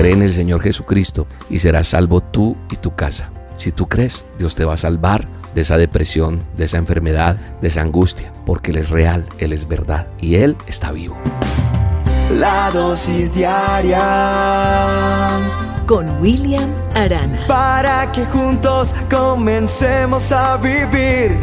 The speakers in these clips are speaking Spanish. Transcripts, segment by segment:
Cree en el Señor Jesucristo y serás salvo tú y tu casa. Si tú crees, Dios te va a salvar de esa depresión, de esa enfermedad, de esa angustia, porque Él es real, Él es verdad y Él está vivo. La dosis diaria con William Arana. Para que juntos comencemos a vivir.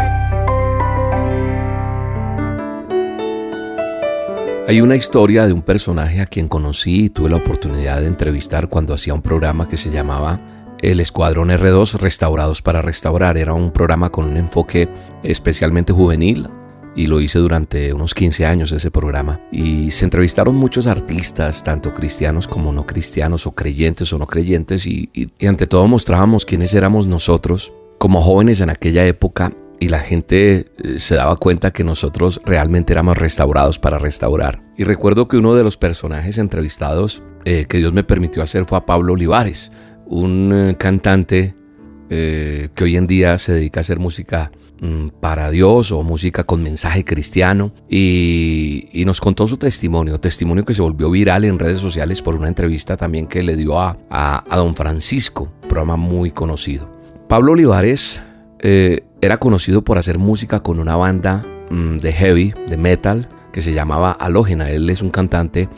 Hay una historia de un personaje a quien conocí y tuve la oportunidad de entrevistar cuando hacía un programa que se llamaba el Escuadrón R2 Restaurados para Restaurar. Era un programa con un enfoque especialmente juvenil y lo hice durante unos 15 años ese programa. Y se entrevistaron muchos artistas, tanto cristianos como no cristianos, o creyentes o no creyentes, y, ante todo mostrábamos quiénes éramos nosotros como jóvenes en aquella época y la gente eh, se daba cuenta que nosotros realmente éramos restaurados para restaurar. Y recuerdo que uno de los personajes entrevistados eh, que Dios me permitió hacer fue a Pablo Olivares un eh, cantante que hoy en día se dedica a hacer música mm, para Dios o música con mensaje cristiano y, nos contó su testimonio, testimonio que se volvió viral en redes sociales por una entrevista también que le dio a, a, don Francisco, programa muy conocido. Pablo Olivares era conocido por hacer música con una banda mm, de heavy, de metal, que se llamaba Alógena. Él es un cantante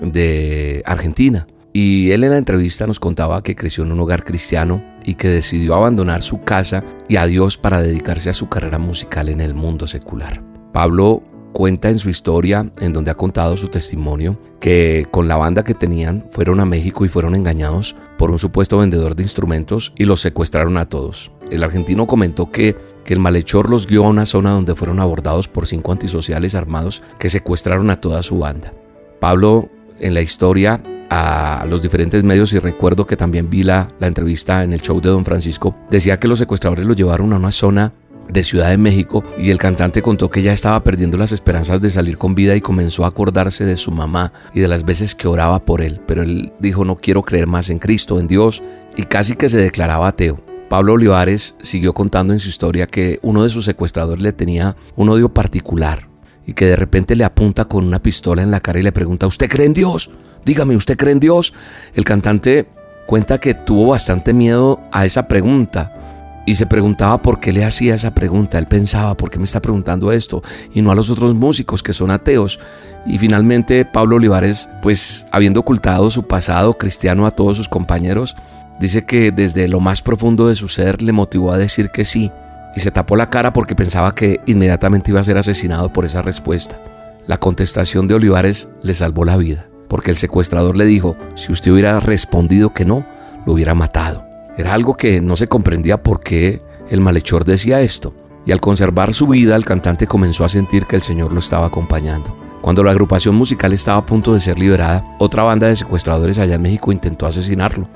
de Argentina. Y él en la entrevista nos contaba que creció en un hogar cristiano y que decidió abandonar su casa y a Dios para dedicarse a su carrera musical en el mundo secular. Pablo cuenta en su historia, en donde ha contado su testimonio, que con la banda que tenían fueron a México y fueron engañados por un supuesto vendedor de instrumentos y los secuestraron a todos. El argentino comentó que, que el malhechor los guió a una zona donde fueron abordados por cinco antisociales armados que secuestraron a toda su banda. Pablo en la historia a los diferentes medios y recuerdo que también vi la, la entrevista en el show de Don Francisco, decía que los secuestradores lo llevaron a una zona de Ciudad de México y el cantante contó que ya estaba perdiendo las esperanzas de salir con vida y comenzó a acordarse de su mamá y de las veces que oraba por él, pero él dijo no quiero creer más en Cristo, en Dios y casi que se declaraba ateo. Pablo Olivares siguió contando en su historia que uno de sus secuestradores le tenía un odio particular y que de repente le apunta con una pistola en la cara y le pregunta ¿usted cree en Dios? Dígame, ¿usted cree en Dios? El cantante cuenta que tuvo bastante miedo a esa pregunta y se preguntaba por qué le hacía esa pregunta. Él pensaba, ¿por qué me está preguntando esto? Y no a los otros músicos que son ateos. Y finalmente Pablo Olivares, pues habiendo ocultado su pasado cristiano a todos sus compañeros, dice que desde lo más profundo de su ser le motivó a decir que sí. Y se tapó la cara porque pensaba que inmediatamente iba a ser asesinado por esa respuesta. La contestación de Olivares le salvó la vida porque el secuestrador le dijo, si usted hubiera respondido que no, lo hubiera matado. Era algo que no se comprendía por qué el malhechor decía esto. Y al conservar su vida, el cantante comenzó a sentir que el Señor lo estaba acompañando. Cuando la agrupación musical estaba a punto de ser liberada, otra banda de secuestradores allá en México intentó asesinarlo.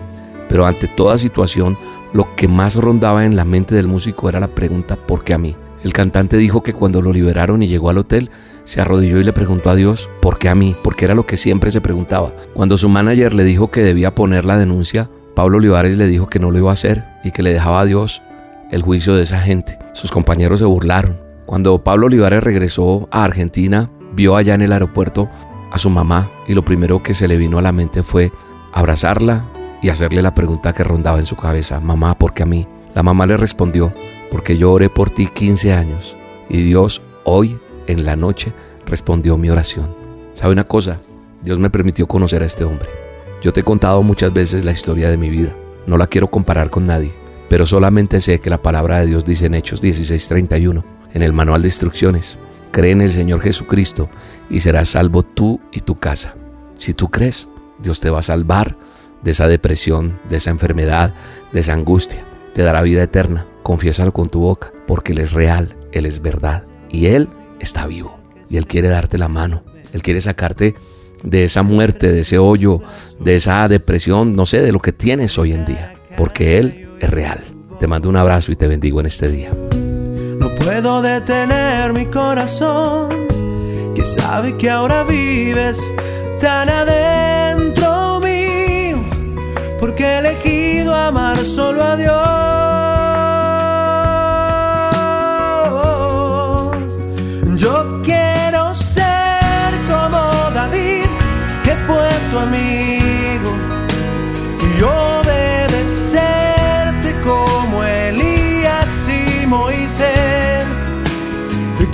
Pero ante toda situación, lo que más rondaba en la mente del músico era la pregunta ¿por qué a mí? El cantante dijo que cuando lo liberaron y llegó al hotel, se arrodilló y le preguntó a Dios, ¿por qué a mí? Porque era lo que siempre se preguntaba. Cuando su manager le dijo que debía poner la denuncia, Pablo Olivares le dijo que no lo iba a hacer y que le dejaba a Dios el juicio de esa gente. Sus compañeros se burlaron. Cuando Pablo Olivares regresó a Argentina, vio allá en el aeropuerto a su mamá y lo primero que se le vino a la mente fue abrazarla y hacerle la pregunta que rondaba en su cabeza, mamá, ¿por qué a mí? La mamá le respondió, porque yo oré por ti 15 años y Dios hoy en la noche respondió mi oración. ¿Sabe una cosa? Dios me permitió conocer a este hombre. Yo te he contado muchas veces la historia de mi vida. No la quiero comparar con nadie, pero solamente sé que la palabra de Dios dice en Hechos 16:31, en el manual de instrucciones, cree en el Señor Jesucristo y serás salvo tú y tu casa. Si tú crees, Dios te va a salvar de esa depresión, de esa enfermedad, de esa angustia. Te dará vida eterna. Confiésalo con tu boca, porque Él es real, Él es verdad y Él está vivo y Él quiere darte la mano. Él quiere sacarte de esa muerte, de ese hoyo, de esa depresión, no sé, de lo que tienes hoy en día, porque Él es real. Te mando un abrazo y te bendigo en este día. No puedo detener mi corazón, que sabe que ahora vives tan adentro que he elegido amar solo a Dios. Yo quiero ser como David, que fue tu amigo, y obedecerte como Elías y Moisés. Y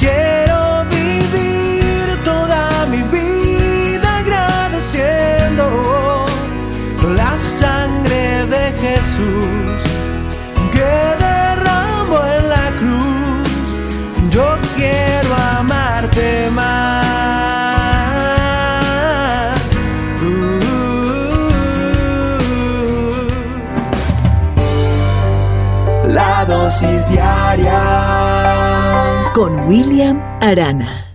con William Arana.